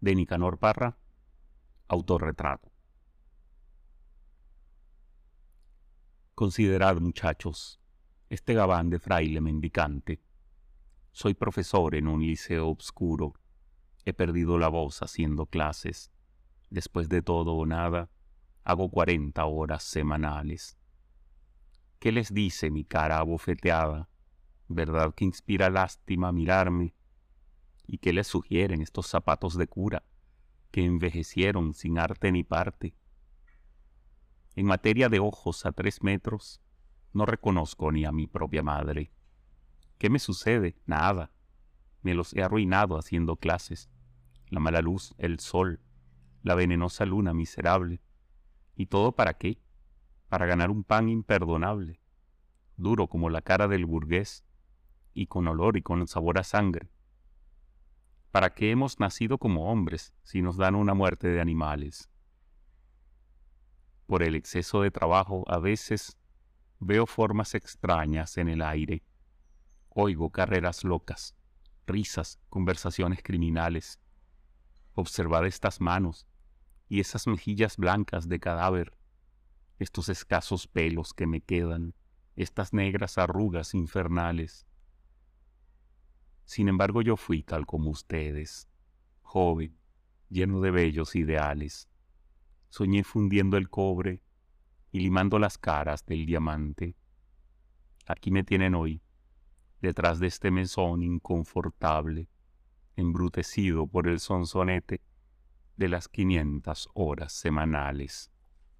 de Nicanor Parra, autorretrato. Considerad, muchachos, este gabán de fraile mendicante. Soy profesor en un liceo obscuro. He perdido la voz haciendo clases. Después de todo o nada, hago cuarenta horas semanales. ¿Qué les dice mi cara abofeteada? ¿Verdad que inspira lástima mirarme? ¿Y qué les sugieren estos zapatos de cura que envejecieron sin arte ni parte? En materia de ojos a tres metros, no reconozco ni a mi propia madre. ¿Qué me sucede? Nada. Me los he arruinado haciendo clases. La mala luz, el sol, la venenosa luna miserable. ¿Y todo para qué? Para ganar un pan imperdonable, duro como la cara del burgués, y con olor y con sabor a sangre. ¿Para qué hemos nacido como hombres si nos dan una muerte de animales? Por el exceso de trabajo a veces veo formas extrañas en el aire. Oigo carreras locas, risas, conversaciones criminales. Observad estas manos y esas mejillas blancas de cadáver, estos escasos pelos que me quedan, estas negras arrugas infernales. Sin embargo yo fui tal como ustedes, joven, lleno de bellos ideales. Soñé fundiendo el cobre y limando las caras del diamante. Aquí me tienen hoy, detrás de este mesón inconfortable, embrutecido por el sonsonete de las quinientas horas semanales.